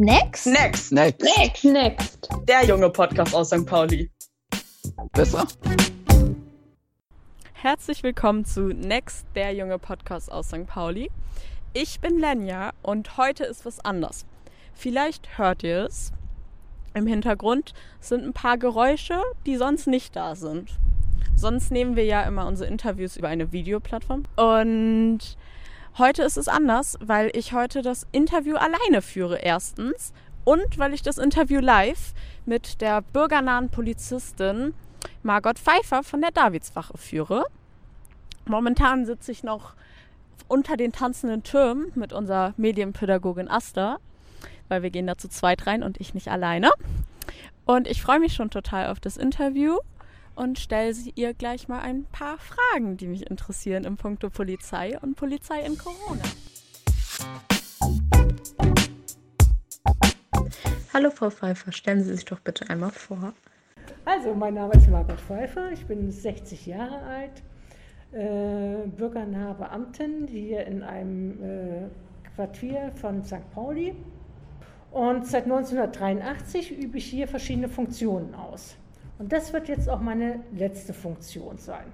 Next? Next. Next. Next. Next. Der junge Podcast aus St. Pauli. Besser? Herzlich willkommen zu Next, der junge Podcast aus St. Pauli. Ich bin Lenja und heute ist was anders. Vielleicht hört ihr es. Im Hintergrund sind ein paar Geräusche, die sonst nicht da sind. Sonst nehmen wir ja immer unsere Interviews über eine Videoplattform. Und heute ist es anders, weil ich heute das Interview alleine führe erstens und weil ich das Interview live mit der bürgernahen Polizistin Margot Pfeiffer von der Davidswache führe. Momentan sitze ich noch unter den tanzenden Türmen mit unserer Medienpädagogin Asta, weil wir gehen da zu zweit rein und ich nicht alleine. Und ich freue mich schon total auf das Interview und stelle sie ihr gleich mal ein paar Fragen, die mich interessieren im Punkto Polizei und Polizei in Corona. Hallo Frau Pfeiffer, stellen Sie sich doch bitte einmal vor. Also, mein Name ist Margot Pfeiffer, ich bin 60 Jahre alt, äh, bürgernahe Beamtin hier in einem äh, Quartier von St. Pauli. Und seit 1983 übe ich hier verschiedene Funktionen aus. Und das wird jetzt auch meine letzte Funktion sein,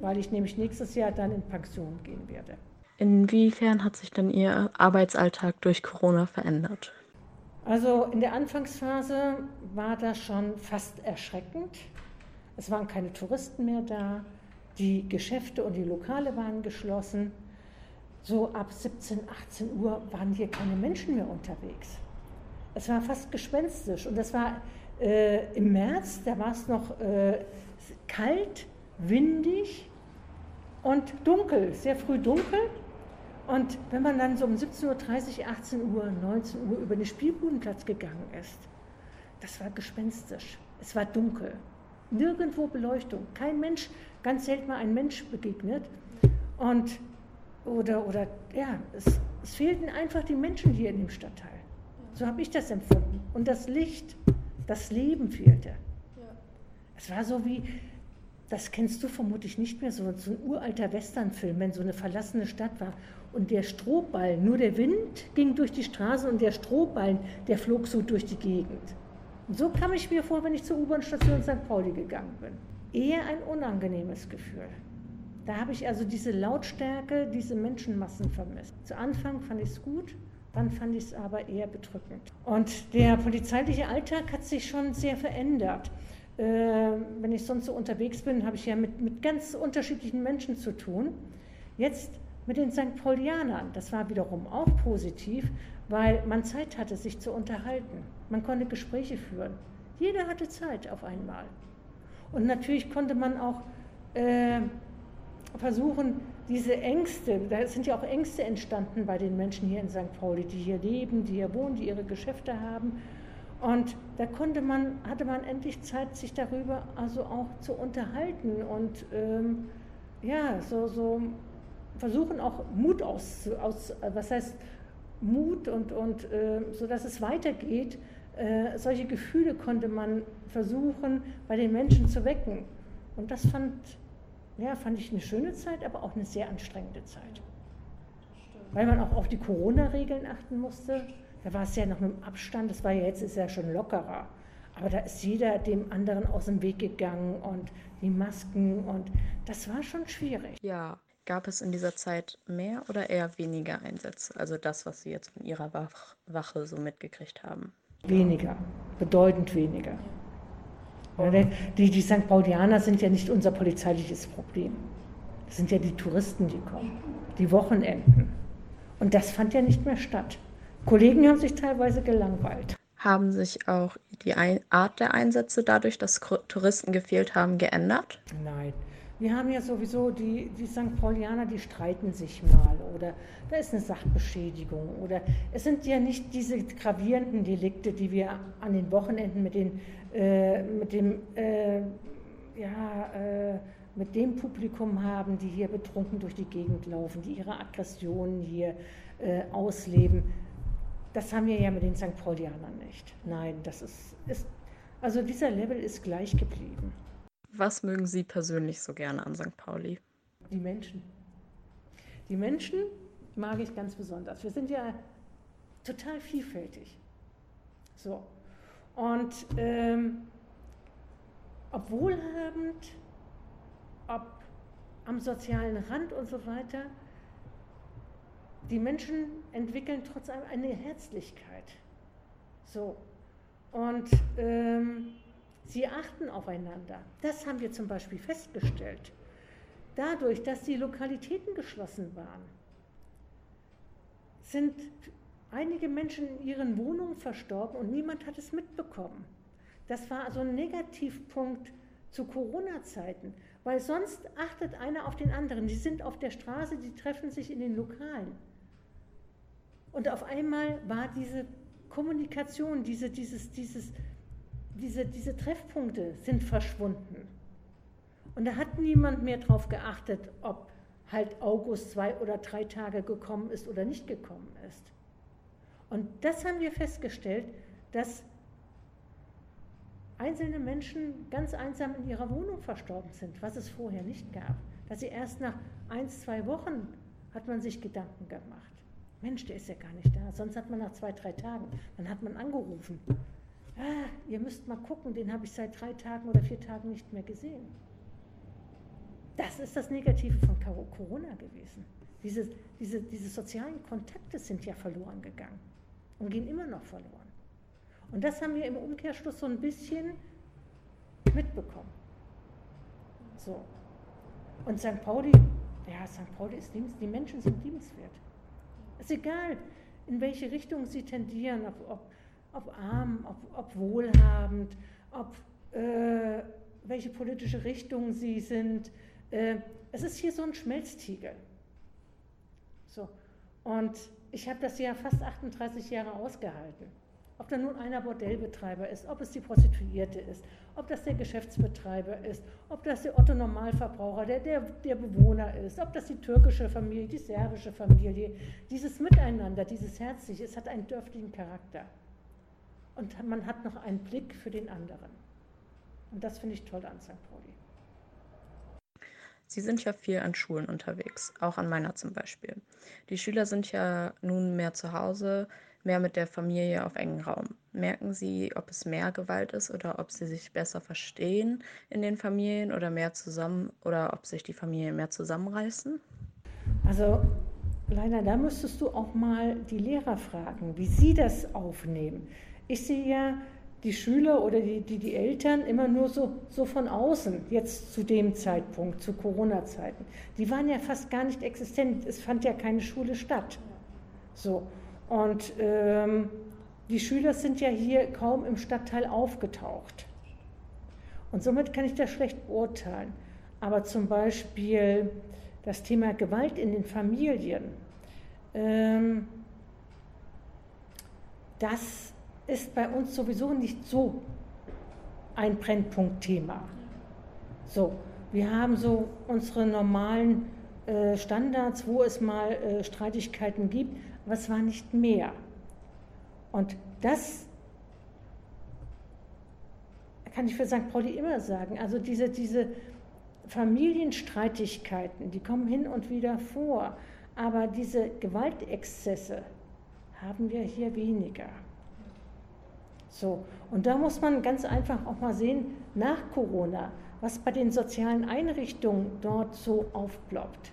weil ich nämlich nächstes Jahr dann in Pension gehen werde. Inwiefern hat sich denn Ihr Arbeitsalltag durch Corona verändert? Also in der Anfangsphase war das schon fast erschreckend. Es waren keine Touristen mehr da, die Geschäfte und die Lokale waren geschlossen. So ab 17, 18 Uhr waren hier keine Menschen mehr unterwegs. Es war fast gespenstisch und das war äh, im März, da war es noch äh, kalt, windig und dunkel, sehr früh dunkel. Und wenn man dann so um 17.30 Uhr, 18 Uhr, 19 Uhr über den Spielbudenplatz gegangen ist, das war gespenstisch. Es war dunkel. Nirgendwo Beleuchtung. Kein Mensch, ganz selten mal ein Mensch begegnet. Und, oder, oder, ja, es, es fehlten einfach die Menschen hier in dem Stadtteil. So habe ich das empfunden. Und das Licht, das Leben fehlte. Es war so wie, das kennst du vermutlich nicht mehr, so, so ein uralter Westernfilm, wenn so eine verlassene Stadt war und der Strohball, nur der Wind ging durch die Straße und der Strohball, der flog so durch die Gegend. Und so kam ich mir vor, wenn ich zur U-Bahn-Station St. Pauli gegangen bin. Eher ein unangenehmes Gefühl. Da habe ich also diese Lautstärke, diese Menschenmassen vermisst. Zu Anfang fand ich es gut, dann fand ich es aber eher bedrückend. Und der polizeiliche Alltag hat sich schon sehr verändert. Äh, wenn ich sonst so unterwegs bin, habe ich ja mit, mit ganz unterschiedlichen Menschen zu tun. Jetzt mit den St. Paulianern. Das war wiederum auch positiv, weil man Zeit hatte, sich zu unterhalten. Man konnte Gespräche führen. Jeder hatte Zeit auf einmal. Und natürlich konnte man auch äh, versuchen, diese Ängste, da sind ja auch Ängste entstanden bei den Menschen hier in St. Pauli, die hier leben, die hier wohnen, die ihre Geschäfte haben. Und da konnte man, hatte man endlich Zeit, sich darüber also auch zu unterhalten und ähm, ja, so, so versuchen auch Mut aus, aus was heißt Mut und, und äh, so dass es weitergeht. Äh, solche Gefühle konnte man versuchen, bei den Menschen zu wecken. Und das fand, ja, fand ich eine schöne Zeit, aber auch eine sehr anstrengende Zeit. Weil man auch auf die Corona-Regeln achten musste. Da war es ja noch mit dem Abstand, das war ja jetzt ist ja schon lockerer. Aber da ist jeder dem anderen aus dem Weg gegangen und die Masken und das war schon schwierig. Ja, Gab es in dieser Zeit mehr oder eher weniger Einsätze? Also das, was Sie jetzt von Ihrer Wach Wache so mitgekriegt haben? Weniger, bedeutend weniger. Die, die St. Paulianer sind ja nicht unser polizeiliches Problem. Das sind ja die Touristen, die kommen, die Wochenenden. Und das fand ja nicht mehr statt. Kollegen haben sich teilweise gelangweilt. Haben sich auch die Art der Einsätze dadurch, dass Touristen gefehlt haben, geändert? Nein, wir haben ja sowieso die, die St. Paulianer, die streiten sich mal oder da ist eine Sachbeschädigung oder es sind ja nicht diese gravierenden Delikte, die wir an den Wochenenden mit, den, äh, mit dem äh, ja, äh, mit dem Publikum haben, die hier betrunken durch die Gegend laufen, die ihre Aggressionen hier äh, ausleben. Das haben wir ja mit den St. Paulianern nicht. Nein, das ist, ist also dieser Level ist gleich geblieben. Was mögen Sie persönlich so gerne an St. Pauli? Die Menschen. Die Menschen mag ich ganz besonders. Wir sind ja total vielfältig. So. Und ähm, ob wohlhabend, ob am sozialen Rand und so weiter, die Menschen entwickeln trotz allem eine Herzlichkeit. So. Und ähm, sie achten aufeinander. Das haben wir zum Beispiel festgestellt. Dadurch, dass die Lokalitäten geschlossen waren, sind einige Menschen in ihren Wohnungen verstorben und niemand hat es mitbekommen. Das war also ein Negativpunkt zu Corona-Zeiten, weil sonst achtet einer auf den anderen. Die sind auf der Straße, die treffen sich in den Lokalen. Und auf einmal war diese Kommunikation, diese, dieses, dieses, diese, diese Treffpunkte sind verschwunden. Und da hat niemand mehr darauf geachtet, ob halt August zwei oder drei Tage gekommen ist oder nicht gekommen ist. Und das haben wir festgestellt, dass einzelne Menschen ganz einsam in ihrer Wohnung verstorben sind, was es vorher nicht gab. Dass sie erst nach ein, zwei Wochen hat man sich Gedanken gemacht. Mensch, der ist ja gar nicht da. Sonst hat man nach zwei, drei Tagen, dann hat man angerufen. Ah, ihr müsst mal gucken, den habe ich seit drei Tagen oder vier Tagen nicht mehr gesehen. Das ist das Negative von Corona gewesen. Diese, diese, diese sozialen Kontakte sind ja verloren gegangen und gehen immer noch verloren. Und das haben wir im Umkehrschluss so ein bisschen mitbekommen. So. Und St. Pauli, ja, St. Pauli ist liebens, die Menschen sind liebenswert. Ist egal, in welche Richtung sie tendieren, ob, ob, ob arm, ob, ob wohlhabend, ob äh, welche politische Richtung sie sind. Äh, es ist hier so ein Schmelztiegel. So. Und ich habe das ja fast 38 Jahre ausgehalten. Ob da nun einer Bordellbetreiber ist, ob es die Prostituierte ist, ob das der Geschäftsbetreiber ist, ob das der Otto Normalverbraucher, der, der, der Bewohner ist, ob das die türkische Familie, die serbische Familie. Dieses Miteinander, dieses Herzliche, es hat einen dörflichen Charakter. Und man hat noch einen Blick für den anderen. Und das finde ich toll an St. Pauli. Sie sind ja viel an Schulen unterwegs, auch an meiner zum Beispiel. Die Schüler sind ja nun mehr zu Hause, mehr mit der Familie auf engen Raum. Merken Sie, ob es mehr Gewalt ist oder ob Sie sich besser verstehen in den Familien oder mehr zusammen oder ob sich die Familien mehr zusammenreißen? Also leider, da müsstest du auch mal die Lehrer fragen, wie sie das aufnehmen. Ich sehe ja die Schüler oder die, die, die Eltern immer nur so, so von außen, jetzt zu dem Zeitpunkt, zu Corona-Zeiten. Die waren ja fast gar nicht existent, es fand ja keine Schule statt. So. Und ähm, die Schüler sind ja hier kaum im Stadtteil aufgetaucht. Und somit kann ich das schlecht beurteilen. Aber zum Beispiel das Thema Gewalt in den Familien, ähm, das ist bei uns sowieso nicht so ein Brennpunktthema. So, wir haben so unsere normalen äh, Standards, wo es mal äh, Streitigkeiten gibt, aber es war nicht mehr. Und das kann ich für St. Pauli immer sagen. Also diese, diese Familienstreitigkeiten, die kommen hin und wieder vor, aber diese Gewaltexzesse haben wir hier weniger. So, und da muss man ganz einfach auch mal sehen, nach Corona, was bei den sozialen Einrichtungen dort so aufploppt.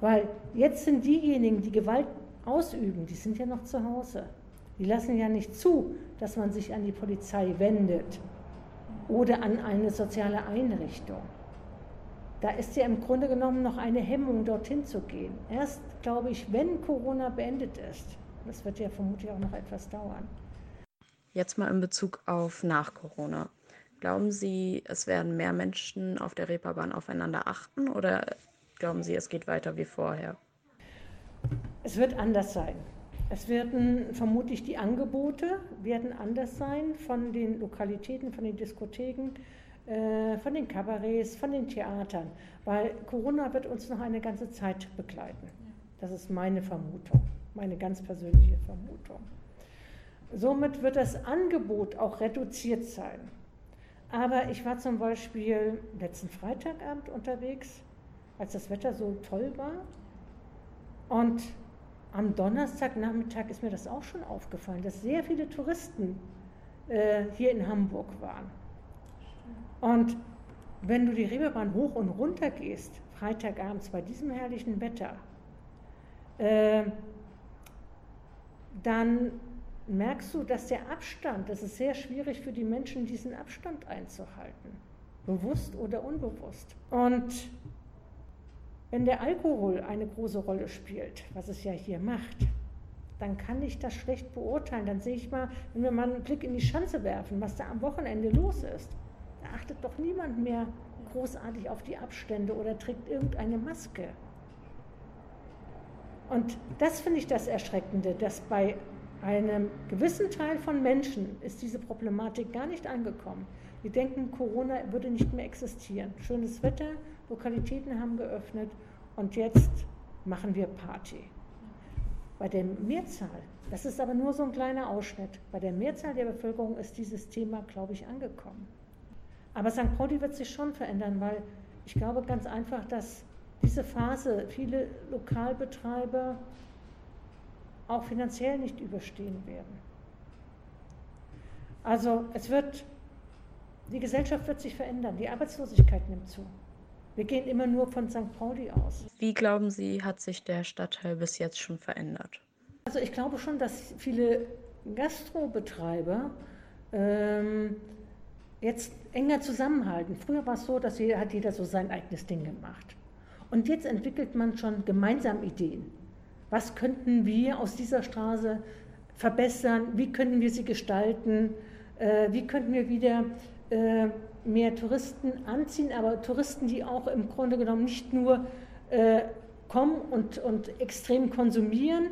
Weil jetzt sind diejenigen, die Gewalt ausüben, die sind ja noch zu Hause. Die lassen ja nicht zu, dass man sich an die Polizei wendet oder an eine soziale Einrichtung. Da ist ja im Grunde genommen noch eine Hemmung, dorthin zu gehen. Erst, glaube ich, wenn Corona beendet ist, das wird ja vermutlich auch noch etwas dauern, Jetzt mal in Bezug auf nach Corona. Glauben Sie, es werden mehr Menschen auf der Reeperbahn aufeinander achten oder glauben Sie, es geht weiter wie vorher? Es wird anders sein. Es werden vermutlich die Angebote werden anders sein von den Lokalitäten, von den Diskotheken, äh, von den Kabarets, von den Theatern, weil Corona wird uns noch eine ganze Zeit begleiten. Das ist meine Vermutung, meine ganz persönliche Vermutung. Somit wird das Angebot auch reduziert sein. Aber ich war zum Beispiel letzten Freitagabend unterwegs, als das Wetter so toll war. Und am Donnerstagnachmittag ist mir das auch schon aufgefallen, dass sehr viele Touristen äh, hier in Hamburg waren. Und wenn du die Reeperbahn hoch und runter gehst, Freitagabends bei diesem herrlichen Wetter, äh, dann merkst du, dass der Abstand, das ist sehr schwierig für die Menschen, diesen Abstand einzuhalten, bewusst oder unbewusst. Und wenn der Alkohol eine große Rolle spielt, was es ja hier macht, dann kann ich das schlecht beurteilen. Dann sehe ich mal, wenn wir mal einen Blick in die Schanze werfen, was da am Wochenende los ist. Da achtet doch niemand mehr großartig auf die Abstände oder trägt irgendeine Maske. Und das finde ich das Erschreckende, dass bei einem gewissen Teil von Menschen ist diese Problematik gar nicht angekommen. Die denken, Corona würde nicht mehr existieren. Schönes Wetter, Lokalitäten haben geöffnet und jetzt machen wir Party. Bei der Mehrzahl, das ist aber nur so ein kleiner Ausschnitt, bei der Mehrzahl der Bevölkerung ist dieses Thema, glaube ich, angekommen. Aber St. Pauli wird sich schon verändern, weil ich glaube ganz einfach, dass diese Phase viele Lokalbetreiber auch finanziell nicht überstehen werden. Also es wird, die Gesellschaft wird sich verändern, die Arbeitslosigkeit nimmt zu. Wir gehen immer nur von St. Pauli aus. Wie glauben Sie, hat sich der Stadtteil bis jetzt schon verändert? Also ich glaube schon, dass viele Gastrobetreiber ähm, jetzt enger zusammenhalten. Früher war es so, dass jeder, hat jeder so sein eigenes Ding gemacht. Und jetzt entwickelt man schon gemeinsam Ideen. Was könnten wir aus dieser Straße verbessern? Wie könnten wir sie gestalten? Äh, wie könnten wir wieder äh, mehr Touristen anziehen, aber Touristen, die auch im Grunde genommen nicht nur äh, kommen und, und extrem konsumieren.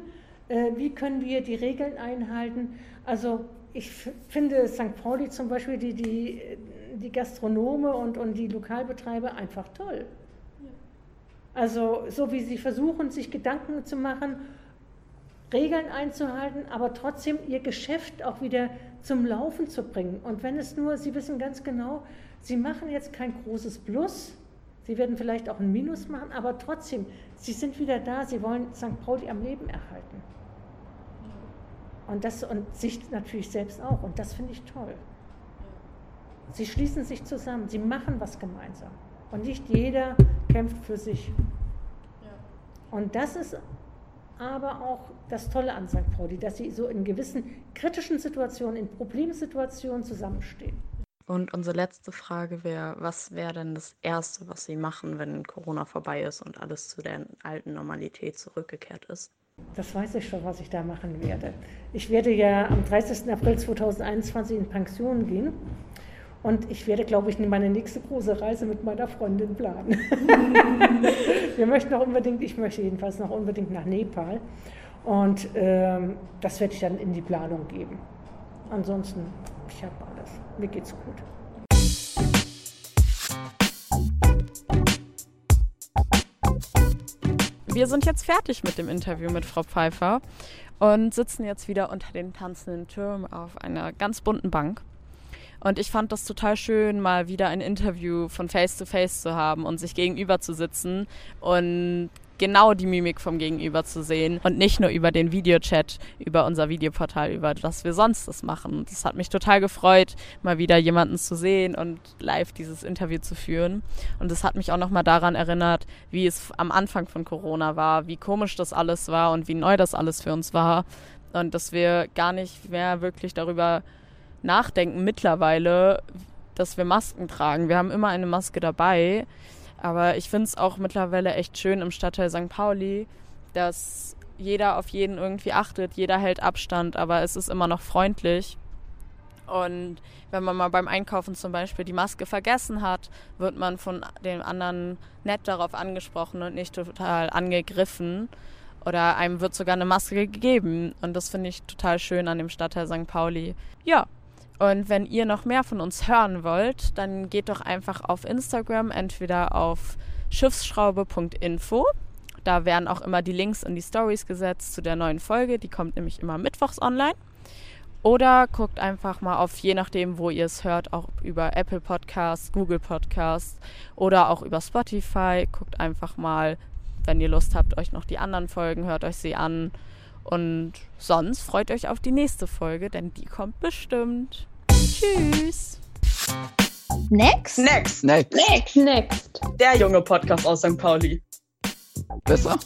Wie können wir die Regeln einhalten? Also ich finde St. Pauli zum Beispiel, die, die, die Gastronome und, und die Lokalbetreiber einfach toll. Also so wie sie versuchen, sich Gedanken zu machen, Regeln einzuhalten, aber trotzdem ihr Geschäft auch wieder zum Laufen zu bringen. Und wenn es nur, Sie wissen ganz genau, Sie machen jetzt kein großes Plus, Sie werden vielleicht auch ein Minus machen, aber trotzdem, Sie sind wieder da, Sie wollen St. Pauli am Leben erhalten. Und, das, und sich natürlich selbst auch. Und das finde ich toll. Sie schließen sich zusammen, sie machen was gemeinsam. Und nicht jeder kämpft für sich. Und das ist aber auch das Tolle an St. Pauli, dass sie so in gewissen kritischen Situationen, in Problemsituationen zusammenstehen. Und unsere letzte Frage wäre, was wäre denn das Erste, was Sie machen, wenn Corona vorbei ist und alles zu der alten Normalität zurückgekehrt ist? Das weiß ich schon, was ich da machen werde. Ich werde ja am 30. April 2021 in Pension gehen und ich werde, glaube ich, meine nächste große Reise mit meiner Freundin planen. Wir möchten noch unbedingt, ich möchte jedenfalls noch unbedingt nach Nepal. Und ähm, das werde ich dann in die Planung geben. Ansonsten, ich habe alles. Mir geht's gut. Wir sind jetzt fertig mit dem Interview mit Frau Pfeiffer und sitzen jetzt wieder unter den tanzenden Türmen auf einer ganz bunten Bank. Und ich fand das total schön, mal wieder ein Interview von Face to Face zu haben und sich gegenüber zu sitzen und genau die Mimik vom Gegenüber zu sehen und nicht nur über den Videochat, über unser Videoportal, über das wir sonst das machen. Das hat mich total gefreut, mal wieder jemanden zu sehen und live dieses Interview zu führen. Und es hat mich auch nochmal daran erinnert, wie es am Anfang von Corona war, wie komisch das alles war und wie neu das alles für uns war. Und dass wir gar nicht mehr wirklich darüber nachdenken mittlerweile, dass wir Masken tragen. Wir haben immer eine Maske dabei. Aber ich finde es auch mittlerweile echt schön im Stadtteil St. Pauli, dass jeder auf jeden irgendwie achtet, jeder hält Abstand, aber es ist immer noch freundlich. Und wenn man mal beim Einkaufen zum Beispiel die Maske vergessen hat, wird man von den anderen nett darauf angesprochen und nicht total angegriffen. Oder einem wird sogar eine Maske gegeben. Und das finde ich total schön an dem Stadtteil St. Pauli. Ja, und wenn ihr noch mehr von uns hören wollt, dann geht doch einfach auf Instagram, entweder auf schiffsschraube.info. Da werden auch immer die Links in die Stories gesetzt zu der neuen Folge. Die kommt nämlich immer mittwochs online. Oder guckt einfach mal auf, je nachdem, wo ihr es hört, auch über Apple Podcasts, Google Podcasts oder auch über Spotify. Guckt einfach mal, wenn ihr Lust habt, euch noch die anderen Folgen, hört euch sie an. Und sonst freut euch auf die nächste Folge, denn die kommt bestimmt. Tschüss. Next? Next. Next. Next. Next. Der junge Podcast aus St. Pauli. Besser?